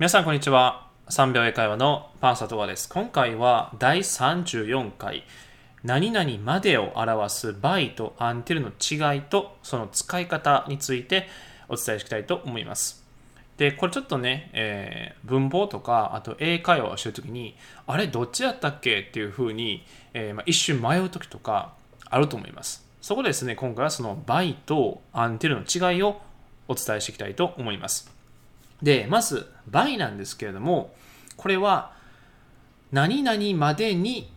皆さんこんにちは。3秒英会話のパンサトワです。今回は第34回何々までを表す by と until の違いとその使い方についてお伝えしたいと思います。でこれちょっとね、えー、文法とかあと英会話をしてるときにあれどっちだったっけっていうふうに、えー、まあ、一瞬迷う時とかあると思います。そこでですね今回はその by と until の違いをお伝えしていきたいと思います。で、まず、by なんですけれども、これは、何々までに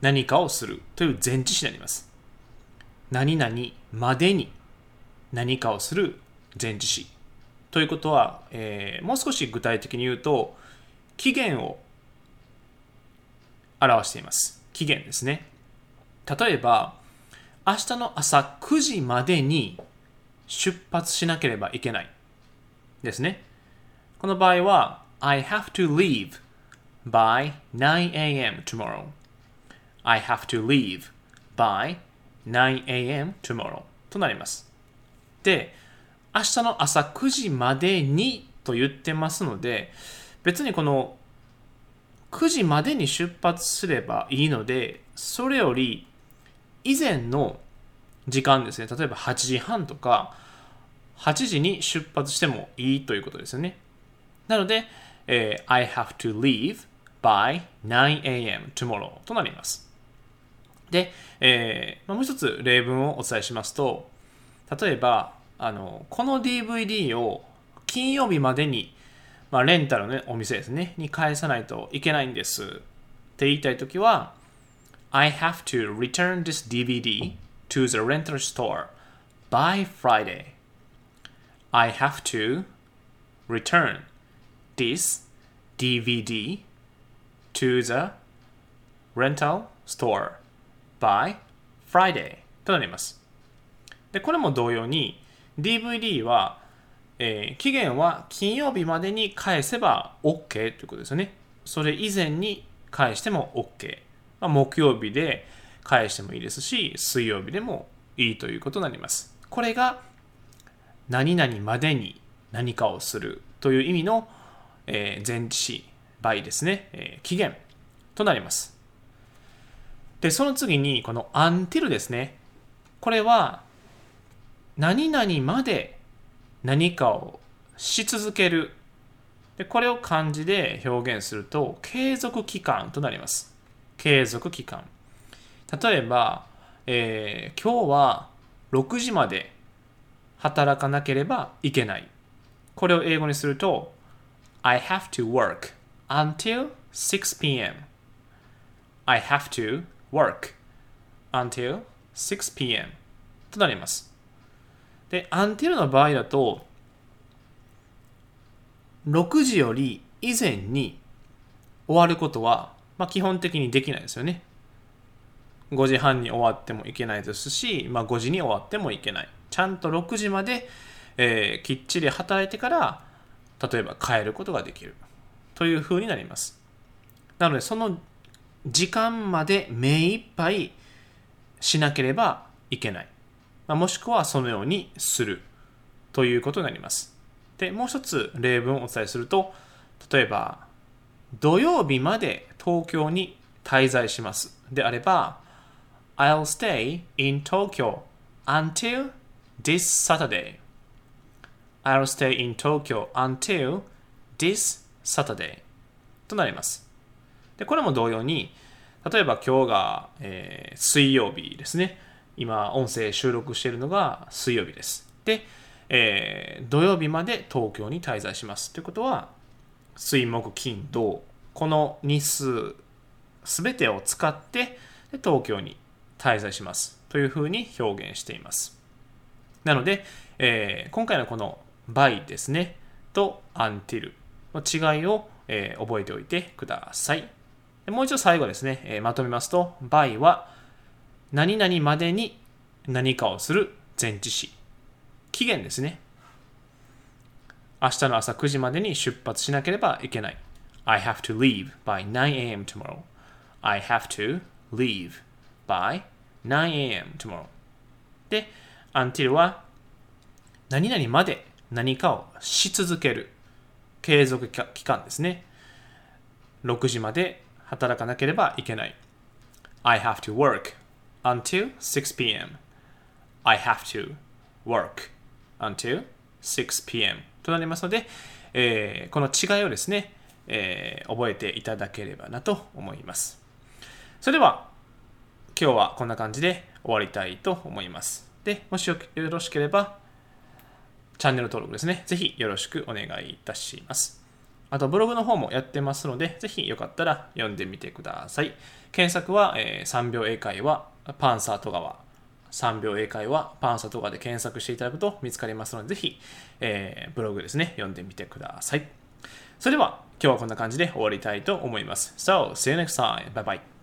何かをするという前置詞になります。何々までに何かをする前置詞。ということは、えー、もう少し具体的に言うと、期限を表しています。期限ですね。例えば、明日の朝9時までに出発しなければいけない。ですね。この場合は I have to leave by 9am tomorrow. I have to leave by 9am tomorrow となります。で、明日の朝9時までにと言ってますので、別にこの9時までに出発すればいいので、それより以前の時間ですね、例えば8時半とか8時に出発してもいいということですよね。なので、えー、I have to leave by 9am tomorrow となります。で、えー、もう一つ例文をお伝えしますと、例えば、あの、この DVD を金曜日までに、まあ、レンタルの、ね、お店ですね、に返さないといけないんですって言いたいときは、I have to return this DVD to the rental store by Friday. I have to return this DVD to the rental store by Friday となります。で、これも同様に DVD は、えー、期限は金曜日までに返せば OK ということですよね。それ以前に返しても OK。まあ、木曜日で返してもいいですし、水曜日でもいいということになります。これが何々までに何かをするという意味のえ、前置詞 by ですね、え、期限となります。で、その次にこの until ですね。これは何々まで何かをし続ける。でこれを漢字で表現すると継続期間となります。継続期間。例えば、えー、今日は6時まで働かなければいけない。これを英語にすると I have to work until 6 p.m. I have to work until 6 p.m. となります。で、until の場合だと、6時より以前に終わることは、まあ、基本的にできないですよね。5時半に終わってもいけないですし、まあ、5時に終わってもいけない。ちゃんと6時まで、えー、きっちり働いてから例えば変えることができるというふうになります。なのでその時間まで目いっぱいしなければいけない。まあ、もしくはそのようにするということになります。で、もう一つ例文をお伝えすると、例えば土曜日まで東京に滞在しますであれば I'll stay in Tokyo until this Saturday I'll stay in Tokyo until this Saturday となります。で、これも同様に、例えば今日が、えー、水曜日ですね。今、音声収録しているのが水曜日です。で、えー、土曜日まで東京に滞在します。ということは、水木金土、この日数すべてを使ってで東京に滞在しますというふうに表現しています。なので、えー、今回のこの by ですね、と until の違いを、えー、覚えておいてください。もう一度最後ですね、えー、まとめますと、by は何々までに何かをする前置詞。期限ですね。明日の朝9時までに出発しなければいけない。I have to leave by 9am tomorrow. I have to leave by 9am tomorrow. で、until は何々まで何かをし続ける継続期間ですね。6時まで働かなければいけない。I have to work until 6 p.m. I have to work until 6 p.m. となりますので、えー、この違いをですね、えー、覚えていただければなと思います。それでは、今日はこんな感じで終わりたいと思います。で、もしよろしければ、チャンネル登録ですね、ぜひよろしくお願いいたします。あと、ブログの方もやってますので、ぜひよかったら読んでみてください。検索は、えー、3秒英会話、パンサー戸川。3秒英会話、パンサー戸川で検索していただくと見つかりますので、ぜひ、えー、ブログですね、読んでみてください。それでは、今日はこんな感じで終わりたいと思います。So, see you next time. Bye bye.